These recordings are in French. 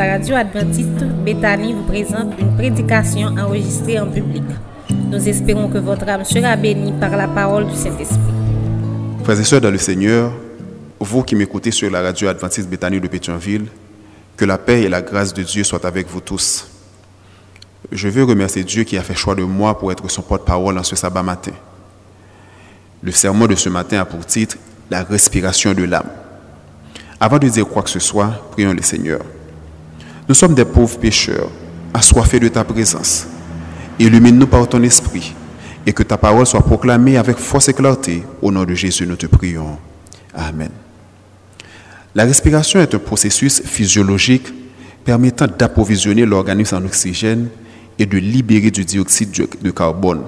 la radio adventiste Bethany vous présente une prédication enregistrée en public. Nous espérons que votre âme sera bénie par la parole du Saint-Esprit. Frères et sœurs dans le Seigneur, vous qui m'écoutez sur la radio adventiste Bethany de Pétionville, que la paix et la grâce de Dieu soient avec vous tous. Je veux remercier Dieu qui a fait choix de moi pour être son porte-parole en ce sabbat matin. Le sermon de ce matin a pour titre La respiration de l'âme. Avant de dire quoi que ce soit, prions le Seigneur. Nous sommes des pauvres pécheurs, assoiffés de ta présence. Illumine-nous par ton esprit et que ta parole soit proclamée avec force et clarté. Au nom de Jésus, nous te prions. Amen. La respiration est un processus physiologique permettant d'approvisionner l'organisme en oxygène et de libérer du dioxyde de carbone.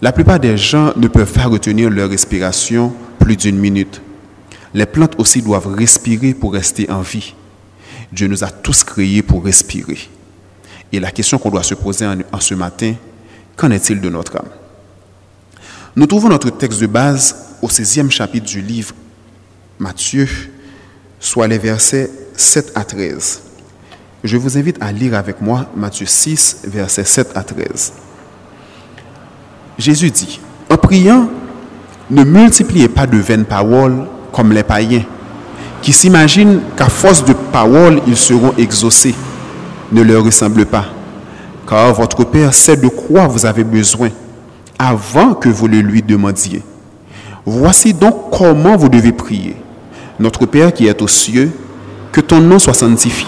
La plupart des gens ne peuvent pas retenir leur respiration plus d'une minute. Les plantes aussi doivent respirer pour rester en vie. Dieu nous a tous créés pour respirer. Et la question qu'on doit se poser en, ce matin, qu'en est-il de notre âme? Nous trouvons notre texte de base au 16e chapitre du livre Matthieu, soit les versets 7 à 13. Je vous invite à lire avec moi Matthieu 6, versets 7 à 13. Jésus dit, en priant, ne multipliez pas de vaines paroles comme les païens, qui s'imaginent qu'à force de paroles, ils seront exaucés. Ne leur ressemble pas, car votre Père sait de quoi vous avez besoin avant que vous le lui demandiez. Voici donc comment vous devez prier. Notre Père qui est aux cieux, que ton nom soit sanctifié,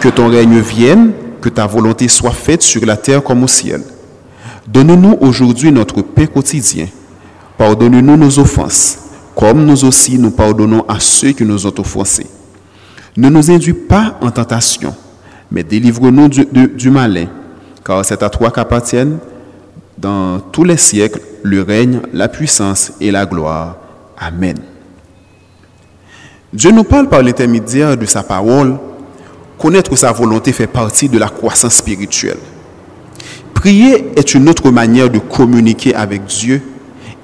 que ton règne vienne, que ta volonté soit faite sur la terre comme au ciel. Donne-nous aujourd'hui notre paix quotidien. Pardonne-nous nos offenses comme nous aussi nous pardonnons à ceux qui nous ont offensés. Ne nous induis pas en tentation, mais délivre-nous du, malin, car c'est à toi qu'appartiennent dans tous les siècles le règne, la puissance et la gloire. Amen. Dieu nous parle par l'intermédiaire de sa parole. Connaître sa volonté fait partie de la croissance spirituelle. Prier est une autre manière de communiquer avec Dieu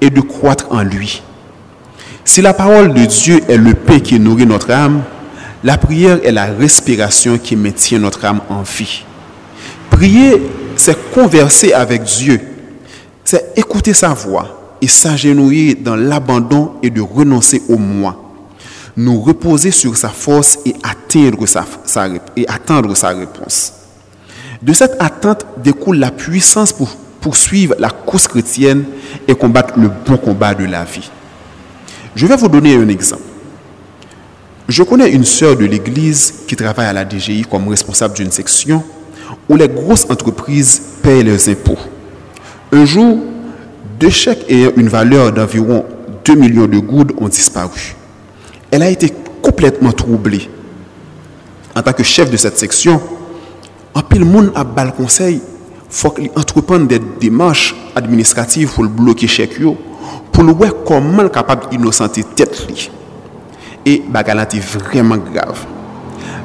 et de croître en lui. Si la parole de Dieu est le paix qui nourrit notre âme, la prière est la respiration qui maintient notre âme en vie. Prier, c'est converser avec Dieu, c'est écouter sa voix et s'agenouiller dans l'abandon et de renoncer au moi. Nous reposer sur sa force et attendre sa, réponse. De cette attente découle la puissance pour poursuivre la course chrétienne et combattre le bon combat de la vie. Je vais vous donner un exemple. Je connais une sœur de l'église qui travaille à la DGI comme responsable d'une section où les grosses entreprises payent leurs impôts. Un jour, deux chèques ayant une valeur d'environ 2 millions de gouttes ont disparu. Elle a été complètement troublée. En tant que chef de cette section, en pile monde a bal conseil, faut qu'il entreprenne des démarches administratives pour bloquer chèque pour le voir comment capable d'innocenter tête Et bagarre est vraiment grave.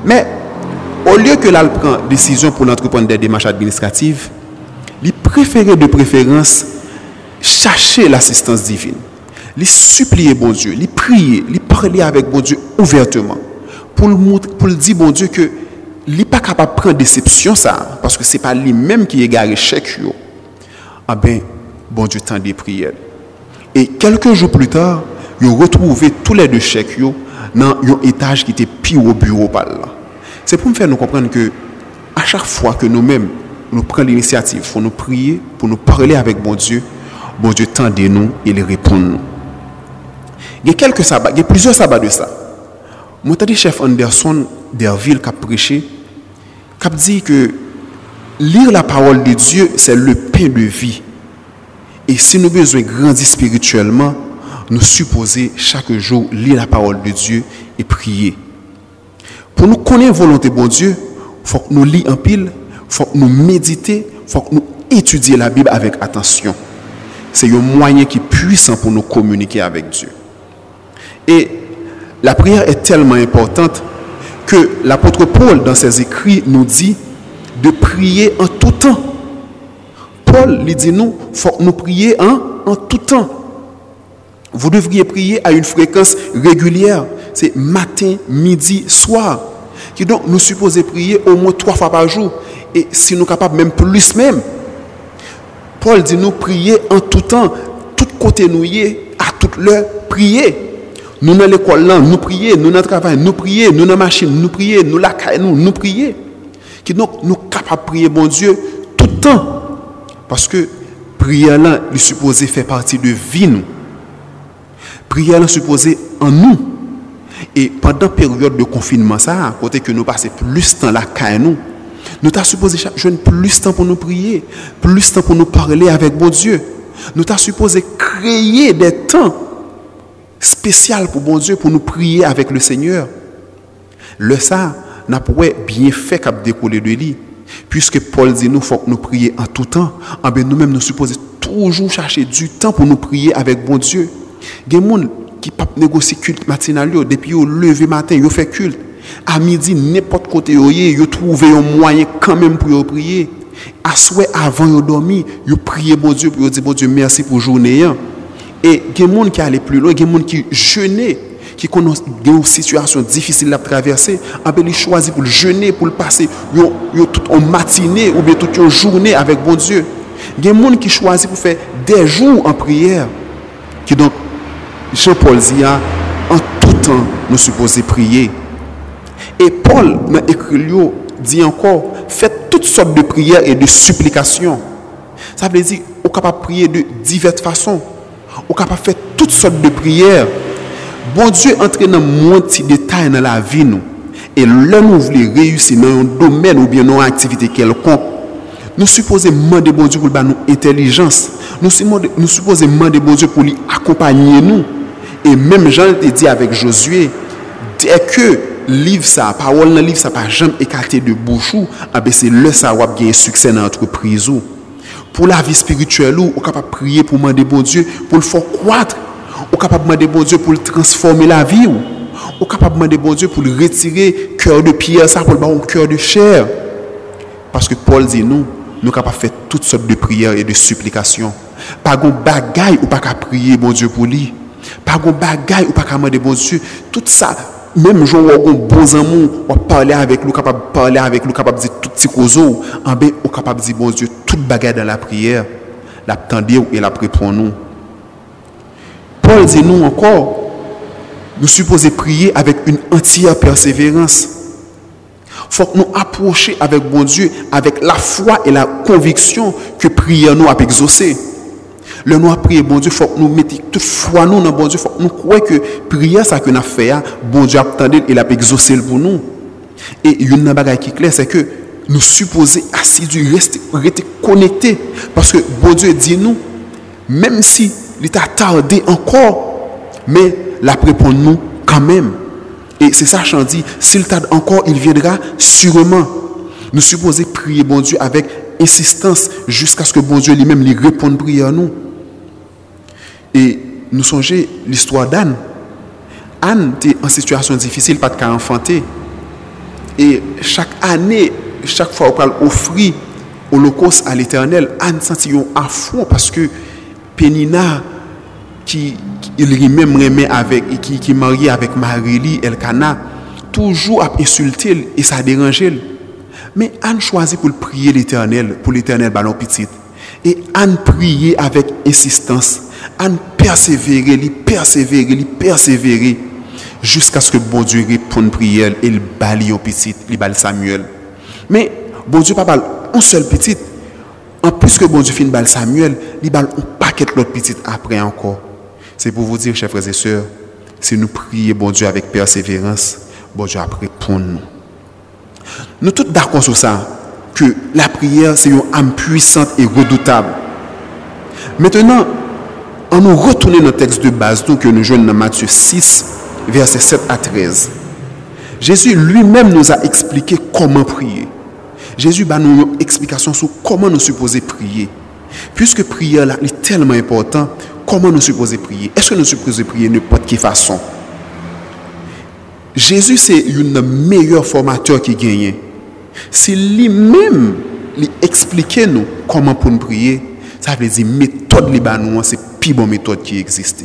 Mais au lieu que l'al prend décision pour l'entreprendre des démarches administratives, il préférait de préférence chercher l'assistance divine. Il supplier bon Dieu, il prier, il parler avec bon Dieu ouvertement pour le pour le dire bon Dieu que il n'est pas capable de prendre déception ça parce que c'est pas lui-même qui est garé chèque Ah ben bon Dieu tend des prières. Et quelques jours plus tard, ils ont retrouvé tous les deux chèques dans un étage qui était pire au bureau. C'est pour me faire nous comprendre que à chaque fois que nous-mêmes nous prenons l'initiative, faut nous prier, pour nous parler avec bon Dieu, bon Dieu tendez nous et il répond nous. Il y a quelques sabbats, il y a plusieurs sabbats de ça. Mon chef Anderson d'Herville qui a prêché, qui a dit que lire la parole de Dieu, c'est le pain de vie. Et si nous besoin grandir spirituellement, nous supposer chaque jour lire la parole de Dieu et prier. Pour nous connaître volonté bon Dieu, il faut que nous lisions en pile, il faut que nous méditer, il faut que nous étudions la Bible avec attention. C'est un moyen qui est puissant pour nous communiquer avec Dieu. Et la prière est tellement importante que l'apôtre Paul, dans ses écrits, nous dit de prier en tout temps. Paul lui dit nous, faut nous prier en, en tout temps. Vous devriez prier à une fréquence régulière. C'est matin, midi, soir. Qui donc nous supposons prier au moins trois fois par jour. Et si nous sommes capables, même plus même. Paul dit nous prier en tout temps, tout côté nous y à toute l'heure, prier. Nous dans l'école nous prier, nous dans travail, nous prier, nous dans la machine, nous prier, nous la nous, nous prier. Qui donc nous capables de prier bon Dieu tout le temps. Parce que prière là, il supposé faire partie de vie nous. Prière là supposé en nous. Et pendant la période de confinement, ça, côté que nous passons plus de temps là qu'à nous, nous supposé jouer plus de temps pour nous prier, plus de temps pour nous parler avec bon Dieu. Nous t'as supposé créer des temps spéciaux pour bon Dieu, pour nous prier avec le Seigneur. Le ça, n'a pas bien fait qu'à décoller de lui. Puisque Paul dit nous, faut que nous prions en tout temps. En ah ben, nous-mêmes, nous supposons toujours chercher du temps pour nous prier avec bon Dieu. Il y a des gens qui peuvent négocier culte matinal, depuis le lever matin, ils fait culte. À midi, n'importe côté, ils trouvent un moyen quand même pour prier. À souhait, avant de dormir, ils prient bon Dieu, pour dire bon Dieu, merci pour journée. Hein. Et il y a des gens qui allaient plus loin, il y a des gens qui jeûnaient qui connaissent une situation difficile à traverser, ils choisi pour le jeûner, pour le passer toute une matinée ou bien toute une journée avec bon Dieu. Il y a des gens qui choisissent pour faire des jours en prière. Qui donc, Jean-Paul dit, en tout temps, nous supposons prier. Et Paul, dans l'écrit, dit encore, faites toutes sortes de prières et de supplications. Ça veut dire, on est capable de prier de diverses façons. On est capable de faire toutes sortes de prières. Bon Diyo entre nan moun ti detay nan la vi nou. E lè nou vle reyusi nan yon domen ou bien nan aktivite kelkonk. Nou suppose mande bon Diyo pou li ba nou intelijans. Nou, nou suppose mande bon Diyo pou li akompanyen nou. E menm jan te di avèk Josue, dè ke liv sa, parol nan liv sa pa jam ekate de bouchou, abè se lè sa wap genye suksè nan entreprise ou. Ah pou la vi spirituel ou, ou kapap priye pou mande bon Diyo, pou l'fò kwadre. Ou capable de demander bon Dieu pour transformer la vie ou, ou capable de demander bon Dieu pour retirer cœur de pierre ça pour le un cœur de chair? Parce que Paul dit nous, nous capables de faire toutes sortes de prières et de supplications. Pas de bagaille ou pas qu'à prier bon Dieu pour lui. Pas de bagaille ou pas qu'à demander bon Dieu. Tout ça, même jour où on bon amour, on parler avec nous, capable de parler avec nous, capable de dire tout petit cozo, en ben, on capable de dire bon Dieu, toute bagaille dans la prière, l'attendre et la pour nous. Paul dit nous encore, nous supposons prier avec une entière persévérance. Faut que nous approchions avec bon Dieu, avec la foi et la conviction que prière nous a exaucé. Le nous a prié, bon Dieu, faut que nous mettions toute foi nous dans bon Dieu. Faut que nous croyons que prière, ça que nous fait, hein, bon Dieu a attendu et a exaucé pour nous. Et une chose qui est claire, c'est que nous supposons assidus, rester, rester connectés. Parce que bon Dieu dit nous, même si il t'a tardé encore, mais la répond nous quand même. Et c'est ça, j'en dis, s'il tarde encore, il viendra sûrement. Nous supposons prier bon Dieu avec insistance jusqu'à ce que bon Dieu lui-même lui réponde prière à nous. Et nous songez l'histoire d'Anne. Anne était en situation difficile, pas de cas. Et chaque année, chaque fois qu'on offrir l'Holocauste à l'éternel, Anne sentit un affront parce que Pénina qui il même remet avec qui qui marié avec Marie Elkana toujours a insulté et ça dérangeait mais Anne choisit pour prier l'Éternel pour l'Éternel ballon petit. Et Anne priait avec insistance. Anne persévérait lui persévérait lui persévérait jusqu'à ce que bon Dieu réponde prière et il balie au petit il balle Samuel. Mais bon Dieu pas balle un seul petit. En plus que bon Dieu finit balle Samuel il balle un paquet l'autre petit après encore c'est pour vous dire, chers frères et sœurs, si nous prions, bon Dieu, avec persévérance, bon Dieu après pour nous. Nous tous d'accord sur ça, que la prière, c'est une âme puissante et redoutable. Maintenant, on nous retourne dans le texte de base que nous jouons dans Matthieu 6, versets 7 à 13. Jésus lui-même nous a expliqué comment prier. Jésus a nous une explication sur comment nous supposer prier. Puisque prière là, est tellement important, comment nous supposons prier? Est-ce que nous supposons prier de n'importe quelle façon? Jésus, c'est une meilleure formateur qui gagne. C'est lui-même qui explique nous comment pour nous prier. Ça veut dire méthode Libanon, c'est la plus bonne méthode qui existe.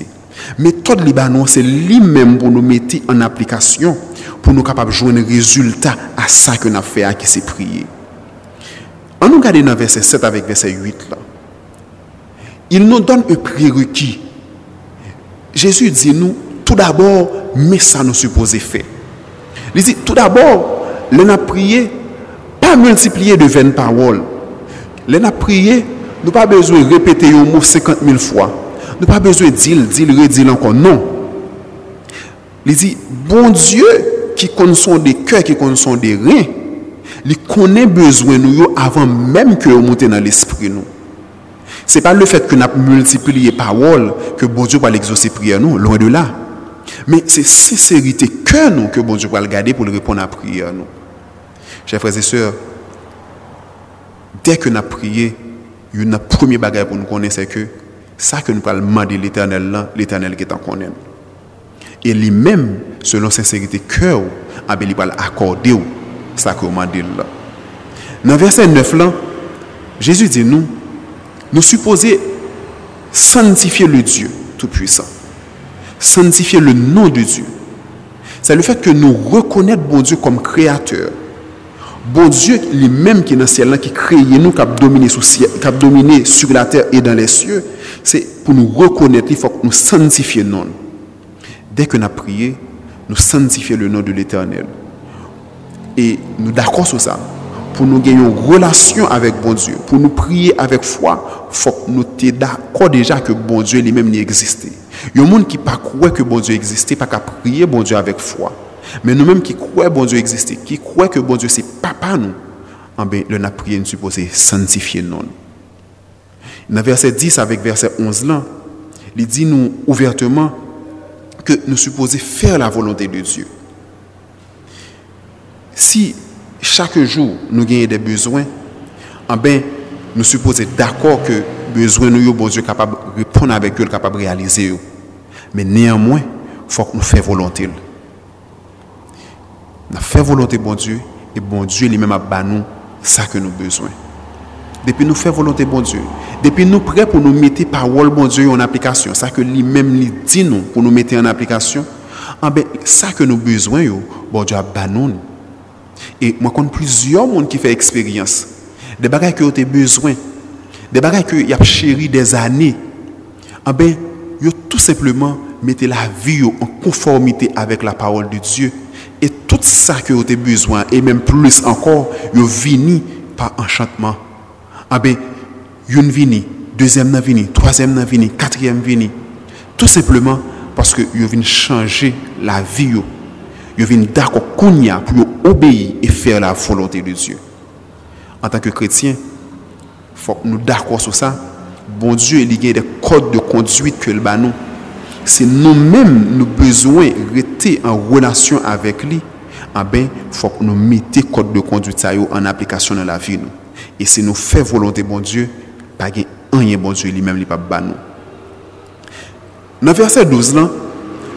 Méthode Libanon, c'est lui-même pour nous mettre en application pour nous capables de jouer un résultat à ça que nous avons fait, qui c'est prier. On nous regarde dans verset 7 avec verset 8 là. Il nous donne un prérequis. Jésus dit nous, tout d'abord, mais ça nous suppose faire. Il dit, tout d'abord, l'on a prié, pas multiplier de 20 paroles. L'on a prié, nous pas besoin de répéter un mot 50 000 fois. Nous pas besoin de dire, dire, redire encore. Non. Il dit, bon Dieu qui connaît des cœurs, qui connaît des reins, il connaît besoin nous avant même que nous montions dans l'esprit nous. Ce n'est pas le fait que nous avons multiplié paroles que bon Dieu va l'exaucer prière nous, loin de là. Mais c'est sincérité que nous que bon Dieu va le garder pour répondre à la prière nous. Chers frères et sœurs, dès que nous avons prié, une première bagage pour nous connaître, c'est que ça que nous allons demander l'éternel l'éternel qui est en connaît. Et lui-même, selon sincérité cœur, il va accorder ça que nous demandons. Dans verset 9 là, Jésus dit nous, nous supposons sanctifier le Dieu Tout-Puissant. Sanctifier le nom de Dieu. C'est le fait que nous reconnaissons bon Dieu comme créateur. Bon Dieu lui-même qui est dans le ciel, qui crée nous, qui a dominé sur, la terre et dans les cieux, c'est pour nous reconnaître, il faut que nous sanctifions le nom. Dès que nous avons prié, nous sanctifions le nom de l'Éternel. Et nous d'accord sur ça. Pour nous gagner une relation avec bon Dieu, pour nous prier avec foi, faut nous d'accord déjà que bon Dieu lui-même n'existe. Il y a des gens qui ne croient que bon Dieu existait, pas qu'à prier bon Dieu avec foi. Mais nous-mêmes qui croyons bon Dieu existait, qui croyons que bon Dieu c'est papa nous, eh bien, le na prié nous supposé sanctifier nous. Dans verset 10 avec verset 11 là, il dit nous ouvertement que nous supposons faire la volonté de Dieu. Si chaque jour nous gagnons des besoins, eh bien, nous supposons d'accord que besoin nous, bon Dieu capable de répondre avec eux, capable de réaliser. Mais néanmoins, il faut que nous fassions volonté. Nous faisons volonté, bon Dieu, et bon Dieu lui-même a nous ça que nous avons besoin. Depuis nous faisons volonté, bon Dieu, depuis nous prêts pour nous mettre parole, bon Dieu, en application, ça que lui-même dit nous pour nous mettre en application, ah ben, ça que nous avons besoin, bon Dieu a nous. Et moi, je connais plusieurs monde qui fait expérience. Des bagages que vous besoin, des bagages que vous avez chéri des années. Ah ben, vous tout simplement mettez la vie en conformité avec la parole de Dieu. Et tout ça que vous avez besoin, et même plus encore, vous vini par enchantement. Ah ben, une vini, deuxième vini, troisième vini, quatrième vini. Tout simplement parce que vous venez changer la vie. Vous venez d'accord pour obéir et faire la volonté de Dieu. En tant que chrétien, il faut que nous d'accord sur ça. Bon Dieu, il y a des codes de conduite que le nous c'est nous-mêmes nous besoin rester en relation avec lui, ah ben, faut que nous mettions code de conduite en application dans la vie. Et si nous faisons volonté bon Dieu, pas rien bon Dieu lui-même, il pas nous. Dans verset 12, là,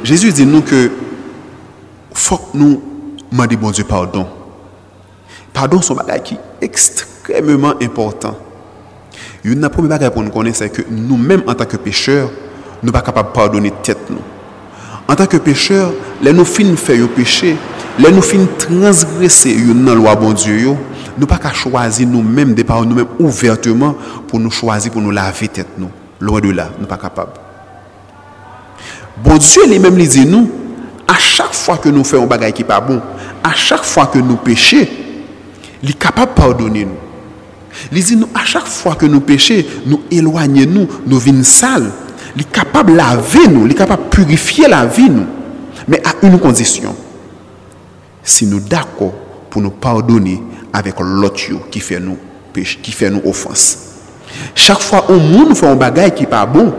Jésus dit nous que faut que nous demandions bon Dieu pardon. Pardon, un bagage qui extrêmement important. Une première chose pour nous connaître, c'est que nous-mêmes, en tant que pécheurs, nous ne sommes pas capables de pardonner tête nous. En tant que pécheurs, les nous fin faire un péché, les nous fin transgresser une loi bon Dieu, nous ne pas choisir nous-mêmes, de nous-mêmes ouvertement pour nous choisir, pour nous laver tête nous. Loin de là, nous ne sommes pas capables. Bon Dieu lui-même dit nous, à chaque fois que nous faisons un bagage qui n'est pas bon, à chaque fois que nous péchons, il est capable de pardonner nous. Il dit à chaque fois que nous péchons, nous éloignons nous, nous sales. Il est capable de laver nous, il est capable de purifier la vie nous. Mais à une condition. Si nous d'accord pour nous pardonner avec l'autre qui fait nous péché, qui fait nous offense. Chaque fois que monde fait un bagage qui n'est pas bon,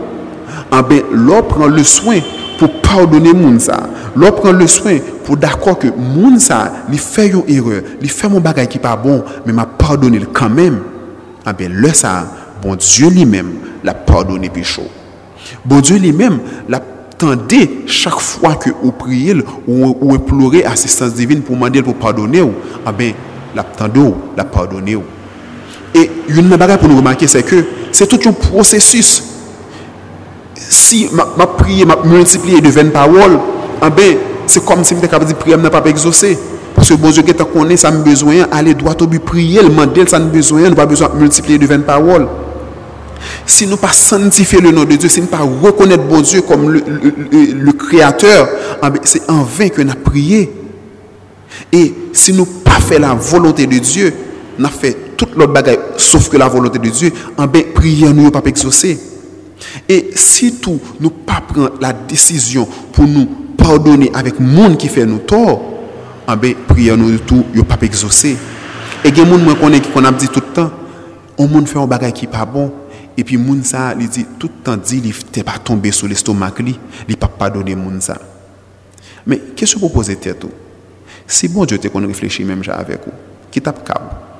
eh l'autre prend le soin pour pardonner moun ça. L'autre prend le soin pour d'accord que moun ça, il fait une erreur, il fait mon bagage qui pas bon, mais m'a pardonné quand même. Eh ben, le ça, bon Dieu lui-même l'a pardonné péché. Bon Dieu lui-même l'attendait chaque fois que vous priez ou, ou implorez assistance divine pour demander pour pardonner, ah ben, l'attendait, l'a pardonné. Et une chose pour nous remarquer, c'est que c'est tout un processus. Si ma, ma prière m'a multiplié de 20 paroles, ah ben, c'est comme si je capable de prier, je pas exaucé. Parce que bon Dieu qui connaît, ça me besoin, aller droit au but, prier, le demander, ça me besoin, nous pas besoin de multiplier de 20 paroles. Si nous pas sanctifier le nom de Dieu, si nous pas reconnaître bon Dieu comme le, Créateur, ah ben, c'est en vain que nous prié. Et si nous pas fait la volonté de Dieu, nous avons fait toute l'autre bagaille sauf que la volonté de Dieu, en ah ben, prière nous pas exaucer. Et si tout nous pas prendre la décision pour nous pardonner avec monde qui fait nous tort, en ah ben, prière nous tout, il pas exaucer. Et y a des gens qui qu'on dit tout le temps, on monde fait un bagage qui pas bon, et puis moun ça, il dit tout le temps dit il t'es pas tombé sur l'estomac li, il pas pardonner moun ça. Mais qu'est-ce que vous posez Si bon Dieu te qu'on réfléchit même avec vous, qui tape câble.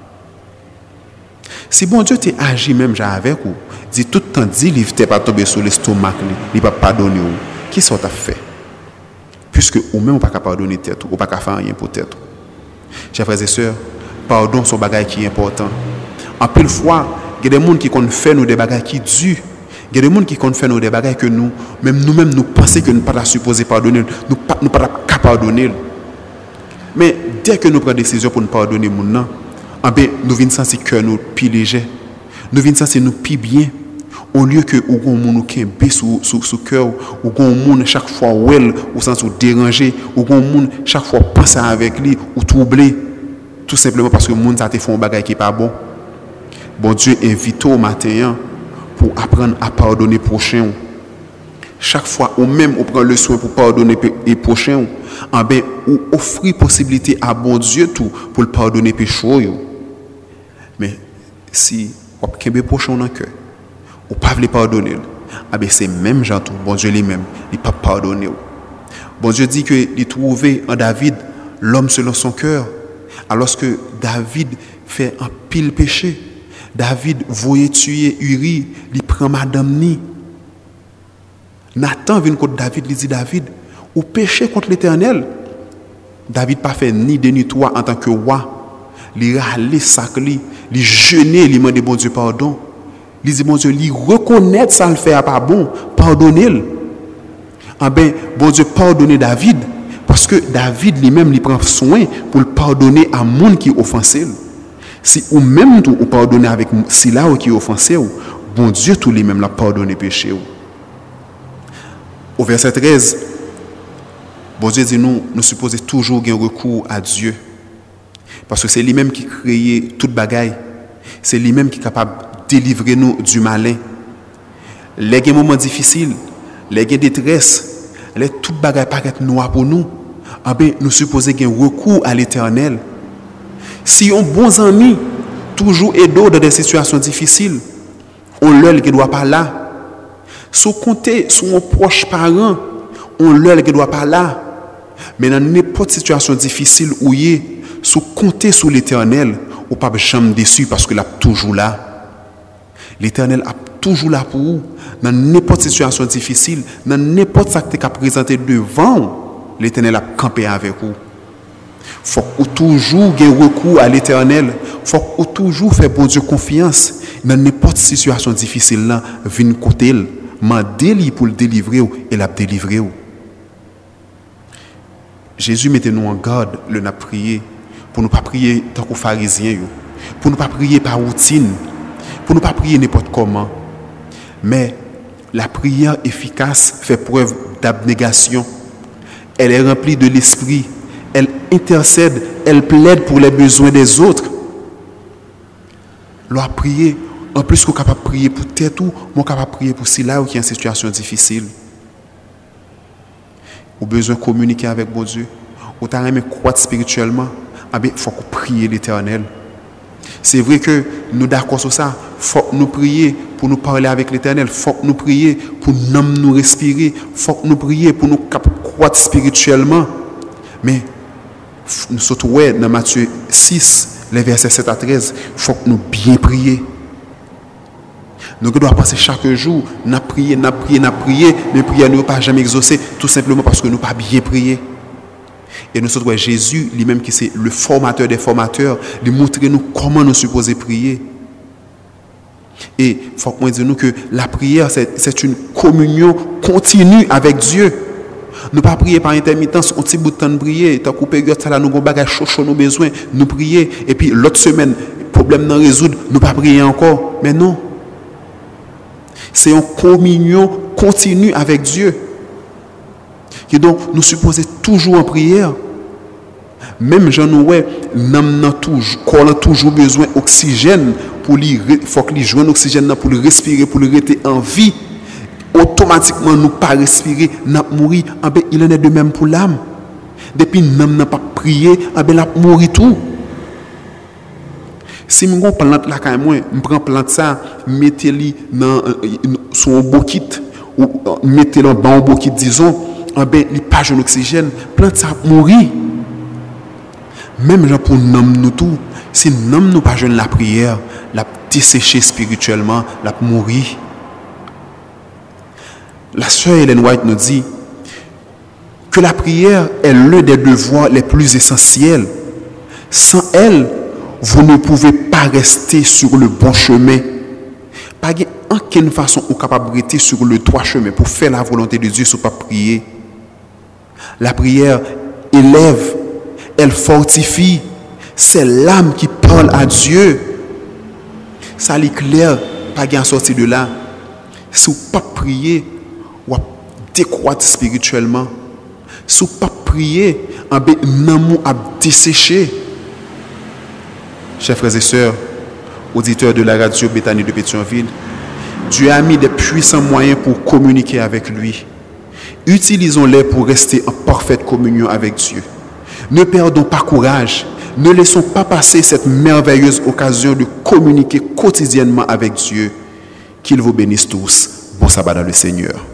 Si bon Dieu t'a agi même avec vous, dit tout le temps dit il t'es pas tombé sur l'estomac il pas pardonner vous. Qui ça t'a fait? Puisque ou même pas pardonner tête ou pas faire rien pour tête. Chers frères et sœurs, pardon son bagage qui est important. En pile fois, il y a des gens qui fait nous des bagages qui durent. Il y a des gens qui fait nous des bagages que nous, même nous-mêmes, nous pensons que nous ne sommes pas supposés pardonner. Nous ne sommes pas capables pardonner. Mais dès que nous prenons des décisions pour nous pardonner, ah ben, nous venons sentir que nous plus léger. Nous venons sentir nous plus bien. Au lieu que nous avons un est sous cœur, ou un monde chaque fois ou ou sens déranger, ou un monde chaque fois penser avec lui, ou troubler, tout simplement parce que le monde a fait un bagage qui n'est pas bon. Bon Dieu invite au matin pour apprendre à pardonner prochain. Chaque fois, ou même on prend le soin pour pardonner les prochains, ah ben, ou offrir possibilité à bon Dieu tout pour le pardonner péché. Si on a prochain dans le cœur, ou pas le pardonner, ah ben, c'est même gens tout, bon Dieu lui-même, il ne pas pardonner. Bon Dieu dit qu'il trouvait en David l'homme selon son cœur, alors que David fait un pile péché. David voyait tuer Uri, il prend madame ni. Nathan vient contre David, il dit David, ou péché contre l'éternel? David pas fait ni de ni toi en tant que roi. Il râlé sac li, il jeûné, il demandé bon Dieu pardon. Il dit bon Dieu, il reconnaît ça le fait pas bon, pardonnez-le. Ah ben, bon Dieu pardonnez David parce que David lui-même prend soin pour le pardonner à monde qui offensé. Si ou même tout ou pardonner avec si là qui offensé ou bon Dieu tous les mêmes l'a pardonné péché Au verset 13 bon Dieu dit nous nous supposons toujours avoir recours à Dieu parce que c'est lui-même qui crée toute bagaille. C'est lui-même qui est capable de délivrer nous du malin. Les moments difficiles, les détresse, les toute bagaille paraît noir pour nous. Ah ben, nous supposons avoir recours à l'éternel si un bon ami toujours aide dans des situations difficiles, on leur qui doit pas là. Si compter sur un proche parent, on leur qui doit pas là. Mais dans n'importe situation difficile où il est, si compter sur l'éternel, ou pas jamais déçu parce qu'il est toujours là. L'éternel est toujours là pour vous. Dans n'importe situation difficile, dans n'importe ce que tu as présenté devant, l'éternel a campé avec vous faut toujours avoir recours à l'éternel. faut toujours faire bon Dieu confiance. Dans n'importe situation difficile, là, venir côté, délivrer pour le délivrer et la délivrer. Jésus mettait nous en garde, le n'a prié, pour ne pas prier tant qu'aux pharisiens, pour ne pas prier par routine, pour ne pas prier n'importe comment. Mais la prière efficace fait preuve d'abnégation. Elle est remplie de l'esprit elle intercède, elle plaide pour les besoins des autres. L'on prié, en plus qu'on capable de prier pour tête ou, on capable de prier pour ceux là qui est en situation difficile. Ou besoin de communiquer avec bon Dieu. Ou t'as aimé croître spirituellement. Ah il faut qu'on prie l'éternel. C'est vrai que nous d'accord sur ça. Faut nous prier pour nous parler avec l'éternel. Faut nous prier pour nous, nous respirer. Faut nous prier pour nous croître spirituellement. Mais nous sommes dans Matthieu 6, les versets 7 à 13, il faut que nous bien prier. Nous devons passer chaque jour, nous prier, nous prier, nous prier, mais prier nous pas jamais exaucer, tout simplement parce que nous pas bien prier. Et nous sommes Jésus, lui-même qui c'est le formateur des formateurs, lui montrer nous comment nous supposons prier. Et il faut que nous que la prière, c'est une communion continue avec Dieu. Nous pas prier par intermittence, on petit bout de temps de prier, tant qu'on nous avons bagage chaud nous prier et puis l'autre semaine problème non résoudre, nous pas prier encore. Mais non. C'est une communion continue avec Dieu. Et donc nous supposons toujours en prière. Même j'en ouais, nous avons toujours, besoin d'oxygène pour lui, faut que lui joigne l'oxygène pour le respirer, pour le rester en vie automatiquement nous pas respirer, nous mourir, ah ben, il en est de même pour l'âme. Depuis nous n'a pas prié, ah ben, mourir tout. Si je prends plante là je prends plante ça, mettez-le dans euh, son bokit ou euh, mettez-le dans un bokit disons, ah ben il pas de oxygène, plante ça mourir. Même pour nous nous tout, si nous nous pas la prière, la dessécher spirituellement, la mourir. La sœur Hélène White nous dit que la prière est l'un des devoirs les plus essentiels. Sans elle, vous ne pouvez pas rester sur le bon chemin. Pas en façon vous capable rester sur le droit chemin pour faire la volonté de Dieu sans pas prier. La prière élève, elle fortifie. C'est l'âme qui parle à Dieu. Ça l'éclaire, pas en sortir de là. Si vous pas prier, ou décroître spirituellement. Si vous pas prier, en namou a desséché. Chers frères et sœurs, auditeurs de la radio Béthanie de Pétionville, Dieu a mis des puissants moyens pour communiquer avec lui. Utilisons-les pour rester en parfaite communion avec Dieu. Ne perdons pas courage. Ne laissons pas passer cette merveilleuse occasion de communiquer quotidiennement avec Dieu. Qu'il vous bénisse tous. Bon sabbat le Seigneur.